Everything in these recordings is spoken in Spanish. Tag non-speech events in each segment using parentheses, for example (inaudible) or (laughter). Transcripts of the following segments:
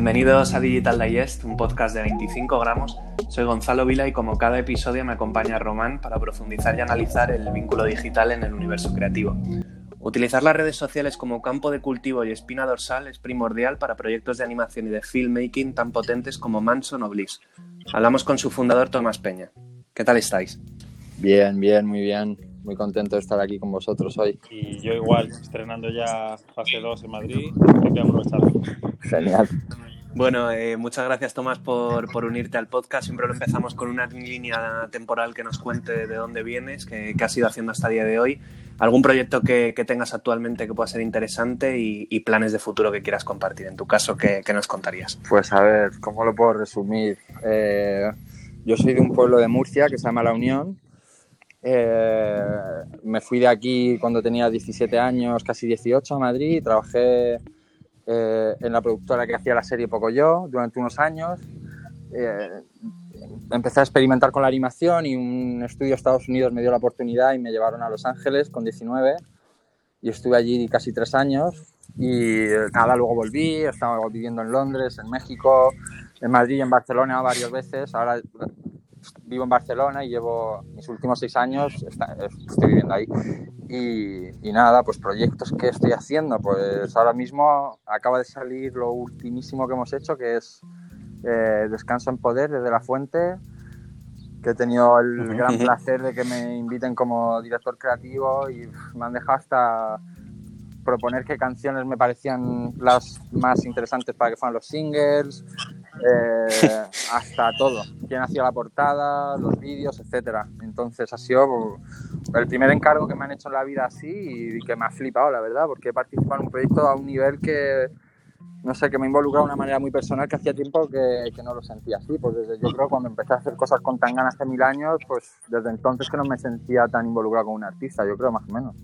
Bienvenidos a Digital Digest, un podcast de 25 gramos. Soy Gonzalo Vila y como cada episodio me acompaña Román para profundizar y analizar el vínculo digital en el universo creativo. Utilizar las redes sociales como campo de cultivo y espina dorsal es primordial para proyectos de animación y de filmmaking tan potentes como Manson o Bliss. Hablamos con su fundador Tomás Peña. ¿Qué tal estáis? Bien, bien, muy bien. Muy contento de estar aquí con vosotros hoy. Y yo igual, estrenando ya fase 2 en Madrid, hay que aprovecharlo. Genial. Bueno, eh, muchas gracias Tomás por, por, unirte al podcast. Siempre lo empezamos con una línea temporal que nos cuente de dónde vienes, qué, has ido haciendo hasta el día de hoy, algún proyecto que, que tengas actualmente que pueda ser interesante y, y, planes de futuro que quieras compartir. En tu caso, ¿qué, qué nos contarías? Pues a ver, ¿cómo lo puedo resumir? Eh, yo soy de un pueblo de Murcia que se llama La Unión, eh, me fui de aquí cuando tenía 17 años, casi 18 a Madrid trabajé eh, en la productora que hacía la serie Poco Yo durante unos años. Eh, empecé a experimentar con la animación y un estudio de Estados Unidos me dio la oportunidad y me llevaron a Los Ángeles con 19 y estuve allí casi tres años y nada, luego volví, estaba viviendo en Londres, en México, en Madrid, en Barcelona varias veces. Ahora vivo en Barcelona y llevo mis últimos seis años, estoy viviendo ahí. Y, y, nada, pues proyectos que estoy haciendo, pues ahora mismo acaba de salir lo ultimísimo que hemos hecho, que es eh, Descanso en Poder desde La Fuente, que he tenido el gran placer de que me inviten como director creativo y me han dejado hasta proponer qué canciones me parecían las más interesantes para que fueran los singles, eh, hasta todo, quién hacía la portada, los vídeos, etcétera. Entonces ha sido el primer encargo que me han hecho en la vida así y que me ha flipado, la verdad, porque he participado en un proyecto a un nivel que, no sé, que me ha involucrado de una manera muy personal que hacía tiempo que, que no lo sentía así. Pues desde yo creo cuando empecé a hacer cosas con tan ganas hace mil años, pues desde entonces que no me sentía tan involucrado con un artista, yo creo más o menos.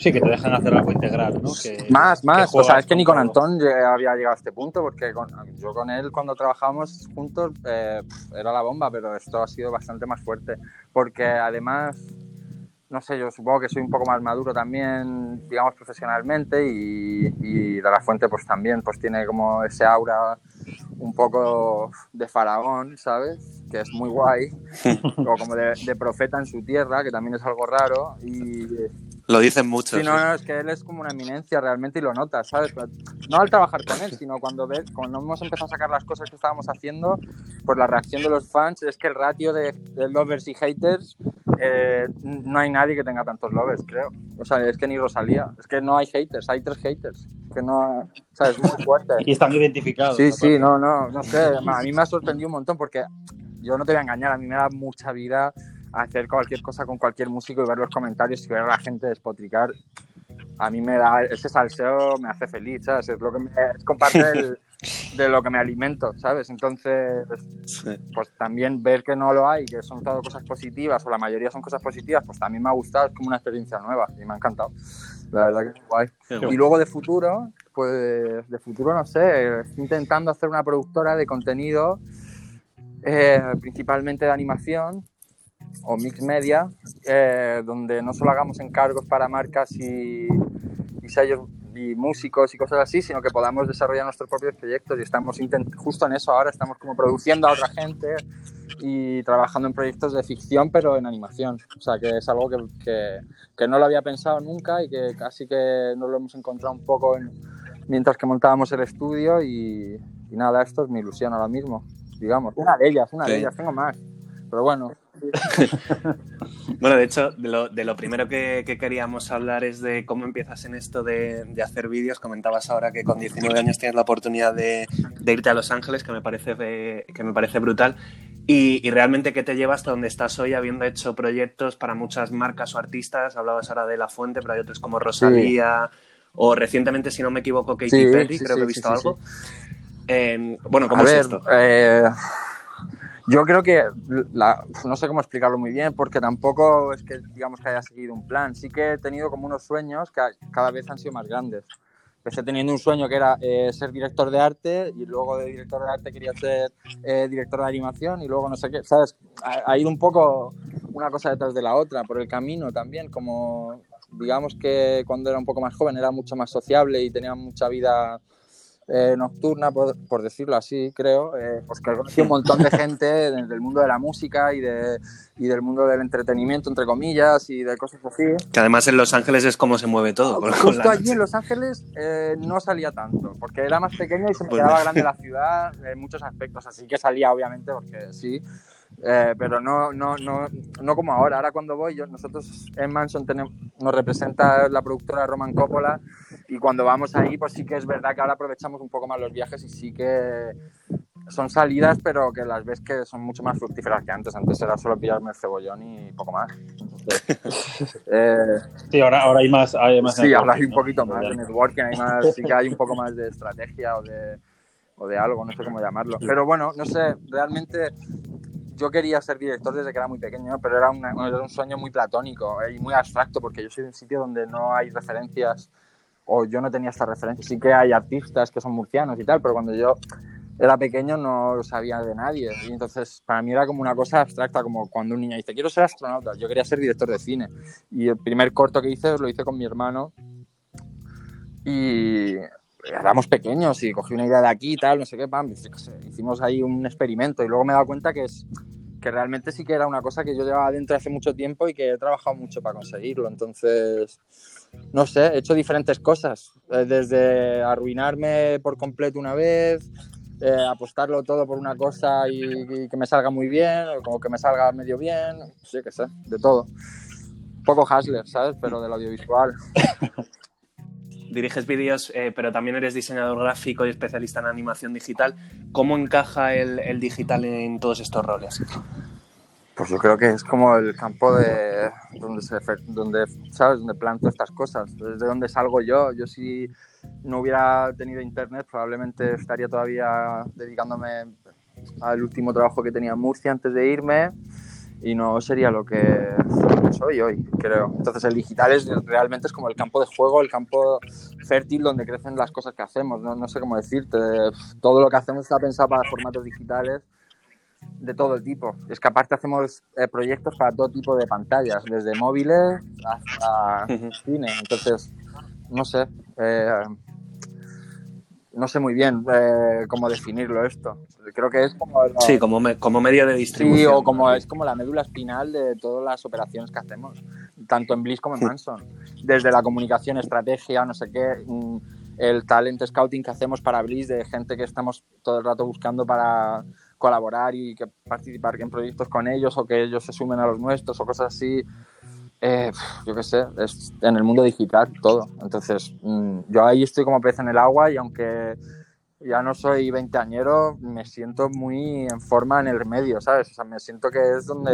Sí, que te dejan hacer algo integral, ¿no? Que, más, más. O sea, es que ni con Antón había llegado a este punto, porque con, yo con él cuando trabajamos juntos eh, era la bomba, pero esto ha sido bastante más fuerte, porque además, no sé, yo supongo que soy un poco más maduro también, digamos, profesionalmente, y, y de la fuente pues también pues tiene como ese aura un poco de faraón, ¿sabes? Que es muy guay, (laughs) o como de, de profeta en su tierra, que también es algo raro, y lo dicen mucho. Sí, no, no, es que él es como una eminencia realmente y lo notas, ¿sabes? No al trabajar con él, sino cuando ves, cuando hemos empezado a sacar las cosas que estábamos haciendo, pues la reacción de los fans es que el ratio de, de lovers y haters, eh, no hay nadie que tenga tantos lovers, creo. O sea, es que ni Rosalía, es que no hay haters, hay tres haters. Que no, ¿sabes? Muy fuerte. (laughs) Y están identificados. Sí, sí, no, no, no sé. A mí me ha sorprendido un montón porque yo no te voy a engañar, a mí me da mucha vida hacer cualquier cosa con cualquier músico y ver los comentarios y ver a la gente despotricar, a mí me da, ese salseo me hace feliz, ¿sabes? Es, lo que me, es comparte (laughs) de lo que me alimento, ¿sabes? Entonces, pues también ver que no lo hay, que son todo cosas positivas o la mayoría son cosas positivas, pues también me ha gustado, es como una experiencia nueva y me ha encantado. La verdad que es guay. Y luego de futuro, pues de futuro no sé, estoy intentando hacer una productora de contenido, eh, principalmente de animación, o mix media, eh, donde no solo hagamos encargos para marcas y, y, sellos y músicos y cosas así, sino que podamos desarrollar nuestros propios proyectos. Y estamos justo en eso ahora, estamos como produciendo a otra gente y trabajando en proyectos de ficción pero en animación, o sea que es algo que, que, que no lo había pensado nunca y que casi que nos lo hemos encontrado un poco en, mientras que montábamos el estudio y, y, nada, esto es mi ilusión ahora mismo, digamos, una de ellas, una sí. de ellas, tengo más, pero bueno, (laughs) bueno, de hecho, de lo, de lo primero que, que, queríamos hablar es de cómo empiezas en esto de, de, hacer vídeos. Comentabas ahora que con 19 años tienes la oportunidad de, de irte a Los Ángeles, que me parece, que me parece brutal. Y, y, realmente qué te lleva hasta donde estás hoy, habiendo hecho proyectos para muchas marcas o artistas. Hablabas ahora de La Fuente, pero hay otros como Rosalía, sí. o recientemente, si no me equivoco, Katy sí, Perry, sí, creo que he visto algo. Eh, bueno, ¿cómo a es ver, esto? Eh... Yo creo que la, no sé cómo explicarlo muy bien, porque tampoco es que digamos que haya seguido un plan. Sí que he tenido como unos sueños que cada vez han sido más grandes. Empecé teniendo un sueño que era eh, ser director de arte y luego de director de arte quería ser eh, director de animación y luego no sé qué, ¿sabes? Ha, ha, ido un poco una cosa detrás de la otra por el camino también, como digamos que cuando era un poco más joven era mucho más sociable y tenía mucha vida eh, nocturna, por, por, decirlo así, creo, eh, pues que conocí un montón de gente (laughs) del mundo de la música y, de, y del mundo del entretenimiento, entre comillas, y de cosas así. Que además en Los Ángeles es como se mueve todo. Justo allí en Los Ángeles eh, no salía tanto, porque era más pequeño y se me pues quedaba grande la (laughs) ciudad en muchos aspectos, así que salía obviamente porque sí. Eh, pero no, no, no, no como ahora. Ahora cuando voy, yo, nosotros en Manson tenemos, nos representa la productora Roman Coppola y cuando vamos ahí, pues sí que es verdad que ahora aprovechamos un poco más los viajes y sí que son salidas, pero que las ves que son mucho más fructíferas que antes. Antes era solo pillarme el cebollón y poco más. (laughs) eh, sí, ahora, ahora hay más. Hay más sí, ahora hay un poquito más de networking, hay más, (laughs) sí que hay un poco más de estrategia o de, o de algo, no sé cómo llamarlo. Pero bueno, no sé, realmente yo quería ser director desde que era muy pequeño, pero era, un sueño muy platónico eh, y muy abstracto, porque yo soy de un sitio donde no hay referencias, o yo no tenía estas referencias. Sí que hay artistas que son murcianos y tal, pero cuando yo era pequeño no sabía de nadie. Y entonces para mí era como una cosa abstracta, como cuando un niño dice, quiero ser astronauta. Yo quería ser director de cine. Y el primer corto que hice lo hice con mi hermano. Y éramos pequeños y cogí una idea de aquí y tal, no sé qué, pam, hicimos ahí un experimento y luego me he dado cuenta que es que realmente sí que era una cosa que yo llevaba dentro hace mucho tiempo y que he trabajado mucho para conseguirlo. Entonces, no sé, he hecho diferentes cosas, eh, desde arruinarme por completo una vez, eh, apostarlo todo por una cosa y, que me salga muy bien, o como que me salga medio bien, sí que sé, de todo. Un poco hustler, ¿sabes? Pero del audiovisual. (laughs) diriges vídeos, eh, pero también eres diseñador gráfico y especialista en animación digital. ¿Cómo encaja el, digital en todos estos roles? Pues yo creo que es como el campo de donde, ¿sabes? donde planto estas cosas, desde donde salgo yo. Yo si no hubiera tenido internet probablemente estaría todavía dedicándome al último trabajo que tenía en Murcia antes de irme y no sería lo que soy hoy, creo. Entonces el digital es realmente es como el campo de juego, el campo fértil donde crecen las cosas que hacemos, no, no sé cómo decirte. Todo lo que hacemos está pensado para formatos digitales de todo el tipo. Es que aparte hacemos eh, proyectos para todo tipo de pantallas, desde móviles hasta cine. Entonces, no sé. Eh, no sé muy bien eh, cómo definirlo esto. Creo que es como... sí, como, como medio de distribución. Sí, o como, es como la médula espinal de todas las operaciones que hacemos, tanto en Bliss como en Manson. Desde la comunicación, estrategia, no sé qué, mm, el talent scouting que hacemos para Bliss, de gente que estamos todo el rato buscando para colaborar y que participar en proyectos con ellos o que ellos se sumen a los nuestros o cosas así. Eh, yo qué sé, es en el mundo digital todo. Entonces, mm, yo ahí estoy como pez en el agua y aunque ya no soy veinteañero, me siento muy en forma en el medio, ¿sabes? O sea, me siento que es donde...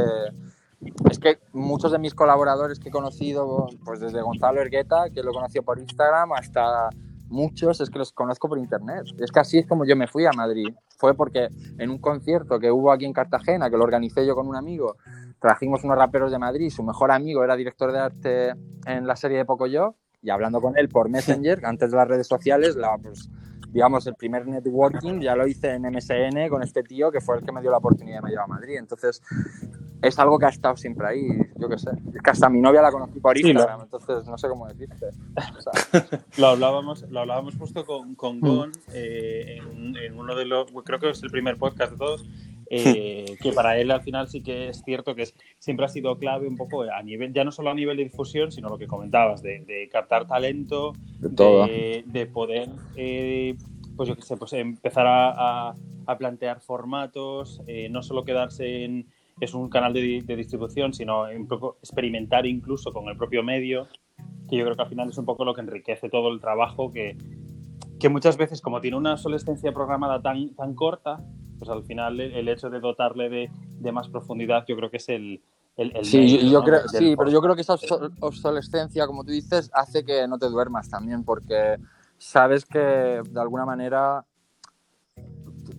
Es que muchos de mis colaboradores que he conocido, pues desde Gonzalo Ergueta, que lo conocí por Instagram, hasta muchos es que los conozco por internet. Es que así es como yo me fui a Madrid. Fue porque en un concierto que hubo aquí en Cartagena, que lo organicé yo con un amigo, trajimos unos raperos de Madrid, su mejor amigo era director de arte en la serie de Pocoyo, y hablando con él por Messenger, (laughs) antes de las redes sociales, la, pues, digamos, el primer networking ya lo hice en MSN con este tío que fue el que me dio la oportunidad de me llevar a Madrid. Entonces, es algo que ha estado siempre ahí, yo qué sé. Es que hasta mi novia la conocí por Instagram, entonces no sé cómo decirte. (laughs) lo, hablábamos, lo hablábamos justo con, con mm. Gon eh, en, en, uno de los, creo que es el primer podcast de todos, eh, (laughs) que para él al final sí que es cierto que siempre ha sido clave un poco a nivel, ya no solo a nivel de difusión, sino lo que comentabas, de, captar talento, de, poder, eh, pues yo qué sé, pues empezar a, plantear formatos, eh, no solo quedarse en es un canal de, distribución, sino un poco experimentar incluso con el propio medio, que yo creo que al final es un poco lo que enriquece todo el trabajo que, que muchas veces, como tiene una obsolescencia programada tan, tan corta, pues al final el hecho de dotarle de, de más profundidad yo creo que es el... el, sí, yo creo, sí pero yo creo que esa obsolescencia, como tú dices, hace que no te duermas también, porque sabes que de alguna manera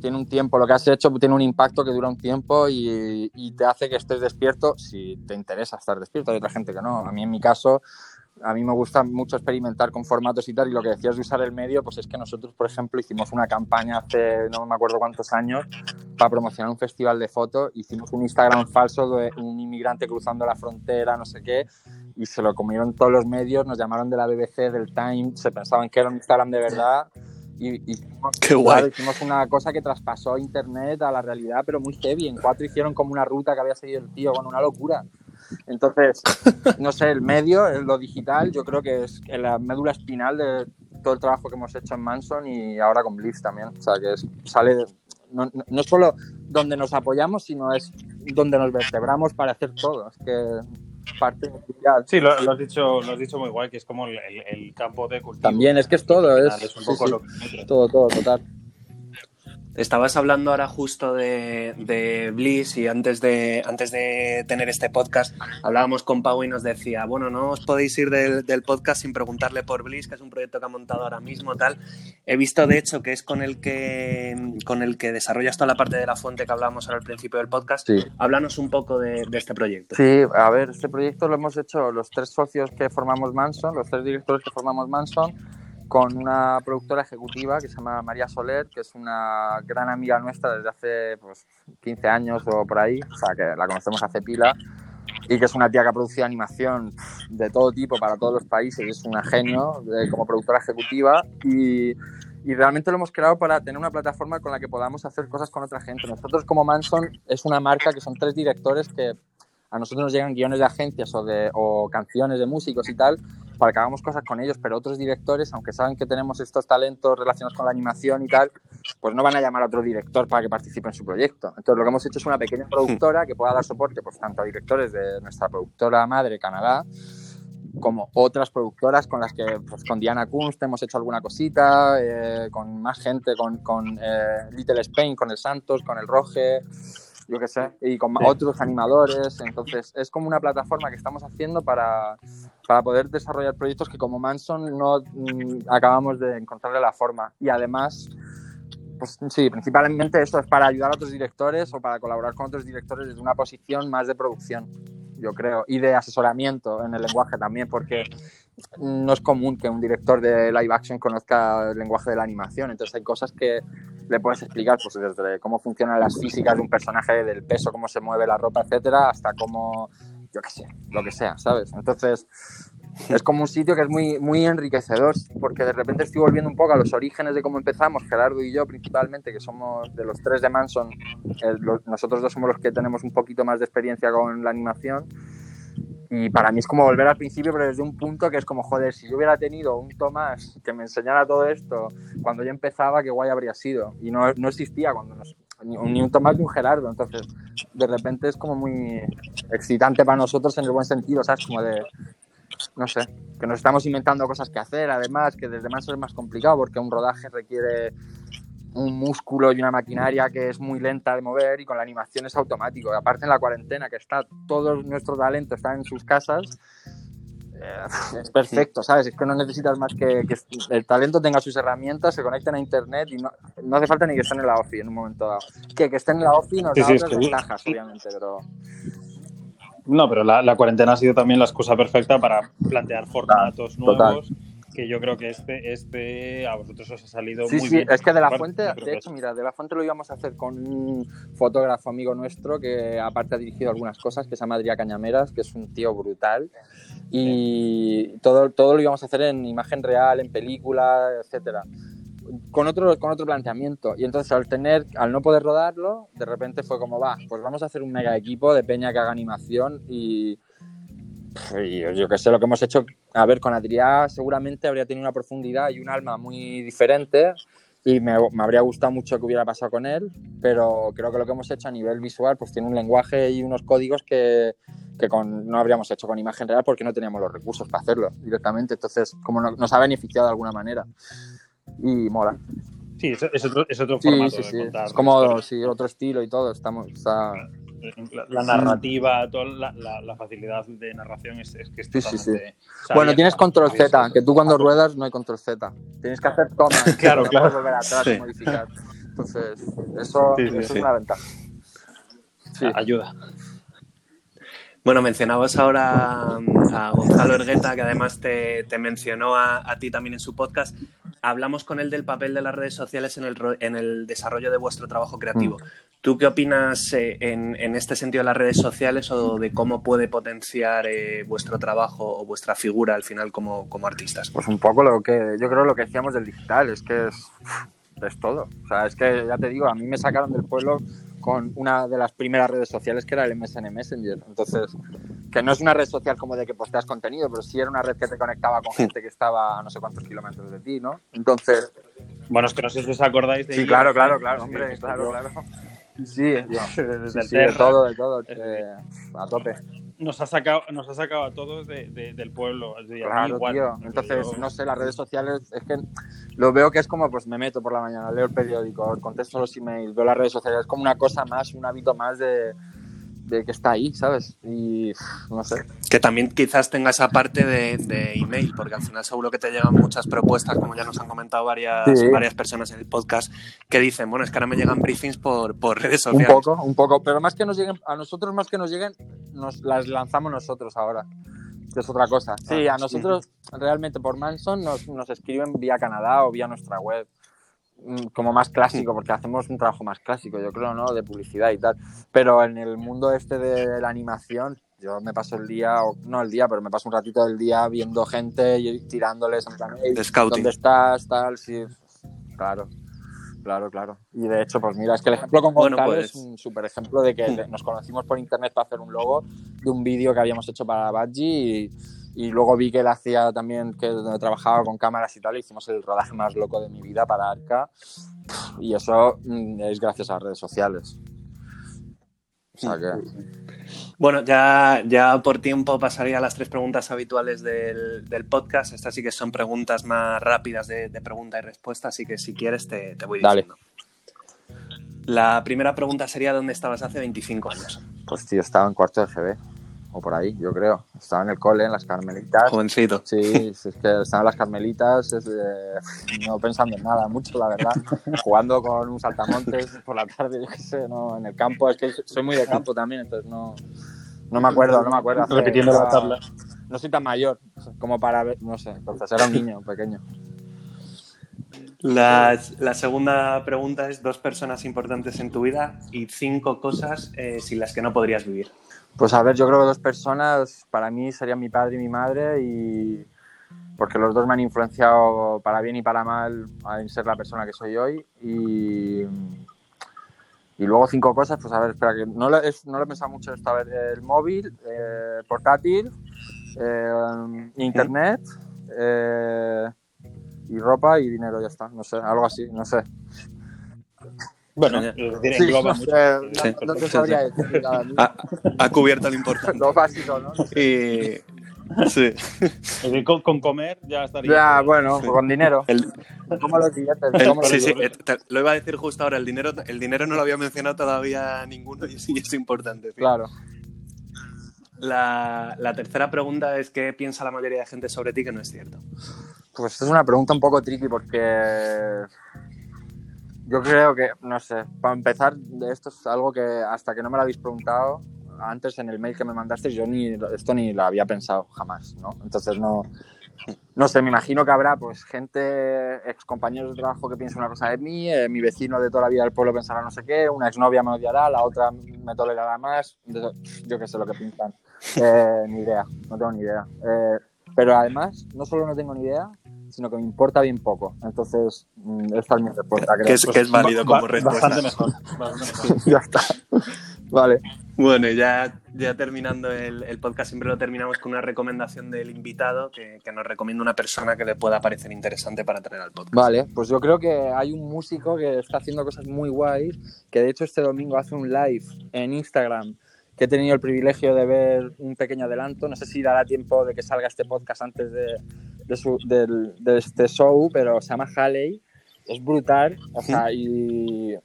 tiene un tiempo, lo que has hecho tiene un impacto que dura un tiempo y, y, te hace que estés despierto si te interesa estar despierto. Hay otra gente que no. A mí en mi caso a mí me gusta mucho experimentar con formatos y tal, y lo que decías de usar el medio, pues es que nosotros, por ejemplo, hicimos una campaña hace no me acuerdo cuántos años para promocionar un festival de fotos, hicimos un Instagram falso de un inmigrante cruzando la frontera, no sé qué, y se lo comieron todos los medios, nos llamaron de la BBC, del Time, se pensaban que era un Instagram de verdad, Y, Qué guay. hicimos una cosa que traspasó internet a la realidad, pero muy heavy. En cuatro hicieron como una ruta que había seguido el tío, con una locura. Entonces, no sé, el medio, lo digital, yo creo que es la médula espinal de todo el trabajo que hemos hecho en Manson y ahora con Blitz también. O sea, que sale, no, no, es solo donde nos apoyamos, sino es donde nos vertebramos para hacer todo. Es que parte Sí, lo, has dicho, lo has dicho muy guay, que es como el, el, campo de cultivo. También, es que es todo, es, es un poco Lo que todo, todo, total. Estabas hablando ahora justo de, Bliss y antes de, antes de tener este podcast hablábamos con Pau y nos decía, bueno, no os podéis ir del, podcast sin preguntarle por Bliss, que es un proyecto que ha montado ahora mismo, tal. He visto, de hecho, que es con el que, con el que desarrollas toda la parte de la fuente que hablábamos al principio del podcast. Háblanos un poco de, de, este proyecto. Sí, a ver, este proyecto lo hemos hecho los tres socios que formamos Manson, los tres directores que formamos Manson con una productora ejecutiva que se llama María Soler, que es una gran amiga nuestra desde hace pues, 15 años o por ahí, o sea, que la conocemos hace pila, y que es una tía que ha producido animación de todo tipo para todos los países, y es una genio como productora ejecutiva, y, y realmente lo hemos creado para tener una plataforma con la que podamos hacer cosas con otra gente. Nosotros como Manson es una marca que son tres directores que a nosotros nos llegan guiones de agencias o, de, o canciones de músicos y tal, para que hagamos cosas con ellos, pero otros directores, aunque saben que tenemos estos talentos relacionados con la animación y tal, pues no van a llamar a otro director para que participe en su proyecto. Entonces lo que hemos hecho es una pequeña productora que pueda dar soporte pues, tanto a directores de nuestra productora madre, Canadá, como otras productoras con las que, pues, con Diana Kunst hemos hecho alguna cosita, eh, con más gente, con, con eh, Little Spain, con el Santos, con el Roge, yo qué sé, y con otros animadores. Entonces, es como una plataforma que estamos haciendo para, para poder desarrollar proyectos que como Manson no mm, acabamos de encontrarle la forma. Y además, pues sí, principalmente esto es para ayudar a otros directores o para colaborar con otros directores desde una posición más de producción, yo creo, y de asesoramiento en el lenguaje también, porque no es común que un director de live action conozca el lenguaje de la animación, entonces hay cosas que le puedes explicar, pues desde cómo funcionan las físicas de un personaje, del peso, cómo se mueve la ropa, etcétera, hasta cómo, yo qué sé, lo que sea, ¿sabes? Entonces, es como un sitio que es muy, muy enriquecedor, porque de repente estoy volviendo un poco a los orígenes de cómo empezamos, Gerardo y yo principalmente, que somos de los tres de Manson, nosotros dos somos los que tenemos un poquito más de experiencia con la animación. Y para mí es como volver al principio, pero desde un punto que es como, joder, si yo hubiera tenido un Tomás que me enseñara todo esto cuando yo empezaba, qué guay habría sido. Y no, no existía cuando nos, ni, un Tomás ni un Gerardo. Entonces, de repente es como muy excitante para nosotros en el buen sentido, ¿sabes? Como de, no sé, que nos estamos inventando cosas que hacer, además, que desde más es más complicado porque un rodaje requiere un músculo y una maquinaria que es muy lenta de mover y con la animación es automático. aparte en la cuarentena, que está todo nuestro talento está en sus casas, eh, es perfecto, ¿sabes? Es que no necesitas más que, que, el talento tenga sus herramientas, se conecten a internet y no, no, hace falta ni que estén en la OFI en un momento dado. Que, que estén en la OFI nos da sí, otras ventajas, obviamente, pero... No, pero la, la, cuarentena ha sido también la excusa perfecta para plantear formatos nuevos que yo creo que este, este a vosotros os ha salido sí, muy sí, bien. Es que de la fuente, de hecho, mira, de la fuente lo íbamos a hacer con un fotógrafo amigo nuestro que aparte ha dirigido algunas cosas, que se llama Adrián Cañameras, que es un tío brutal. Y todo, todo lo íbamos a hacer en imagen real, en película, etcétera. Con otro, con otro planteamiento. Y entonces al tener, al no poder rodarlo, de repente fue como, va, pues vamos a hacer un mega equipo de peña que haga animación y, yo que sé lo que hemos hecho, a ver, con Adrián seguramente habría tenido una profundidad y un alma muy diferente y me, me, habría gustado mucho que hubiera pasado con él, pero creo que lo que hemos hecho a nivel visual pues tiene un lenguaje y unos códigos que, que con, no habríamos hecho con imagen real porque no teníamos los recursos para hacerlo directamente, entonces como no, nos ha beneficiado de alguna manera y mola. Sí, es, es otro, es otro formato sí, sí, de contar. Es como sí, otro estilo y todo, estamos, está, la, la narrativa, toda la, la, la, facilidad de narración es, es que es Sí, sí, totalmente... sí. Bueno, tienes control Z, que tú cuando ruedas no hay control Z. Tienes que hacer tomas. (laughs) Claro, claro. volver atrás y modificar. Entonces, eso, es una ventaja. Sí. Ayuda. Bueno, mencionabas ahora a Gonzalo Ergueta, que además te, mencionó a, ti también en su podcast. Hablamos con él del papel de las redes sociales en el, en el desarrollo de vuestro trabajo creativo. ¿Tú qué opinas eh, en, este sentido de las redes sociales o de cómo puede potenciar eh, vuestro trabajo o vuestra figura al final como, como artistas? Pues un poco lo que yo creo lo que decíamos del digital, es que es, es todo. O sea, es que ya te digo, a mí me sacaron del pueblo con una de las primeras redes sociales que era el MSN Messenger. Entonces, que no es una red social como de que posteas contenido, pero sí era una red que te conectaba con gente que estaba a no sé cuántos kilómetros de ti, ¿no? Entonces... Bueno, es que no sé si os acordáis de... Sí, claro, claro, claro, hombre, claro, claro. (laughs) Sí, desde sí, de todo, de todo, eh, a tope. Nos ha sacado, nos ha sacado a todos del pueblo. Claro, tío. Entonces, no sé, las redes sociales, es que lo veo que es como, pues me meto por la mañana, leo el periódico, contesto los emails, veo las redes sociales, es como una cosa más, un hábito más de, de que está ahí, ¿sabes? Y no sé. Que también quizás tenga esa parte de, email, porque al final seguro que te llegan muchas propuestas, como ya nos han comentado varias, varias personas en el podcast, que dicen, bueno, es que ahora me llegan briefings por, por redes sociales. Un poco, un poco, pero más que nos lleguen, a nosotros más que nos lleguen, nos las lanzamos nosotros ahora. Que es otra cosa. Sí, ah, a nosotros realmente por Manson nos, nos escriben vía Canadá o vía nuestra web. Mm, como más clásico, porque hacemos un trabajo más clásico, yo creo, ¿no? De publicidad y tal. Pero en el mundo este de la animación, yo me paso el día, no el día, pero me paso un ratito del día viendo gente y tirándoles en plan, ¿dónde estás? Tal, sí. Claro, claro, claro. Y de hecho, pues mira, es que el ejemplo con Gonzalo pues es un súper ejemplo de que nos conocimos por internet para hacer un logo de un vídeo que habíamos hecho para Badgie y y luego vi que él hacía también, que trabajaba con cámaras y tal, hicimos el rodaje más loco de mi vida para Arca. Y eso mm, es gracias a las redes sociales. O sea que... Bueno, ya, ya por tiempo pasaría a las tres preguntas habituales del, podcast. Estas sí que son preguntas más rápidas de, pregunta y respuesta, así que si quieres te, te voy diciendo. La primera pregunta sería ¿dónde estabas hace 25 años? Pues tío, estaba en cuarto de GB o por ahí, yo creo. Estaba en el cole, en las Carmelitas. Jovencito. Sí, es que estaban las Carmelitas, no pensando en nada mucho, la verdad. Jugando con un saltamontes por la tarde, yo qué sé, ¿no? en el campo. Es que soy muy de campo también, entonces no, no me acuerdo, no me acuerdo. Repitiendo la tabla. No soy tan mayor como para ver, no sé, entonces era un niño pequeño. La, la, segunda pregunta es dos personas importantes en tu vida y cinco cosas eh, sin las que no podrías vivir. Pues a ver, yo creo que dos personas para mí serían mi padre y mi madre y porque los dos me han influenciado para bien y para mal en ser la persona que soy hoy y, y luego cinco cosas, pues a ver, espera, que no lo, he pensado mucho esto, a ver, el móvil, eh, portátil, eh, internet eh, y ropa y dinero, ya está, no sé, algo así, no sé. Bueno, sí, no, mucho. no, te sabría decir nada. Ha, cubierto lo importante. (laughs) Lo básico, ¿no? Y... Sí. Con, con, comer ya estaría. Ya, bueno, con dinero. El, ¿Cómo los billetes? sí, sí, eh, lo iba a decir justo ahora. El dinero, el dinero no lo había mencionado todavía ninguno y sí es importante. Claro. La, la, tercera pregunta es: ¿qué piensa la mayoría de gente sobre ti que no es cierto? Pues es una pregunta un poco tricky porque yo creo que, no sé, para empezar, esto es algo que hasta que no me lo habéis preguntado antes en el mail que me mandaste, yo ni esto ni lo había pensado jamás, ¿no? Entonces no, no sé, me imagino que habrá pues gente, ex compañeros de trabajo que piensen una cosa de mí, eh, mi vecino de toda la vida del pueblo pensará no sé qué, una exnovia me odiará, la otra me tolerará más, yo qué sé lo que piensan. (laughs) Eh, ni idea, no tengo ni idea. Eh, pero además, no solo no tengo ni idea, sino que me importa bien poco. Entonces, mm, esta es mi respuesta. Que es, que es válido como respuesta. Bastante mejor. (laughs) ya está. Vale. Bueno, ya, ya terminando el, el, podcast, siempre lo terminamos con una recomendación del invitado que, que, nos recomienda una persona que le pueda parecer interesante para traer al podcast. Vale, pues yo creo que hay un músico que está haciendo cosas muy guays, que de hecho este domingo hace un live en Instagram que he tenido el privilegio de ver un pequeño adelanto. No sé si dará tiempo de que salga este podcast antes de, de, este show, pero se llama Halley. Es brutal, o sea, y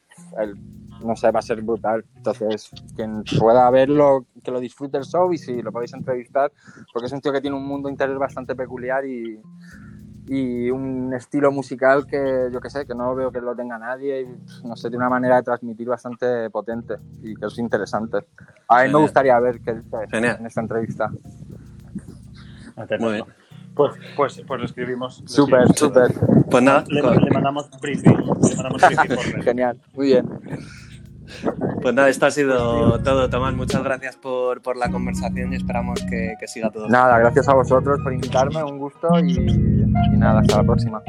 no sé, va a ser brutal. Entonces, quien pueda verlo, que lo disfrute el show y si lo podéis entrevistar, porque es un tío que tiene un mundo interior bastante peculiar y, y un estilo musical que yo que sé, que no veo que lo tenga nadie y no sé, tiene una manera de transmitir bastante potente y que es interesante. A mí me gustaría ver qué dice Genial. en esta entrevista. Muy bien. Pues, pues, pues lo escribimos. Súper, súper. Pues nada, Le, con- le mandamos briefing. Le mandamos briefing por mail. Genial, muy bien. pues nada, esto ha sido todo, Tomás. Muchas gracias por, por la conversación y esperamos que, que siga todo. Nada, gracias a vosotros por invitarme, un gusto y, y nada, hasta la próxima.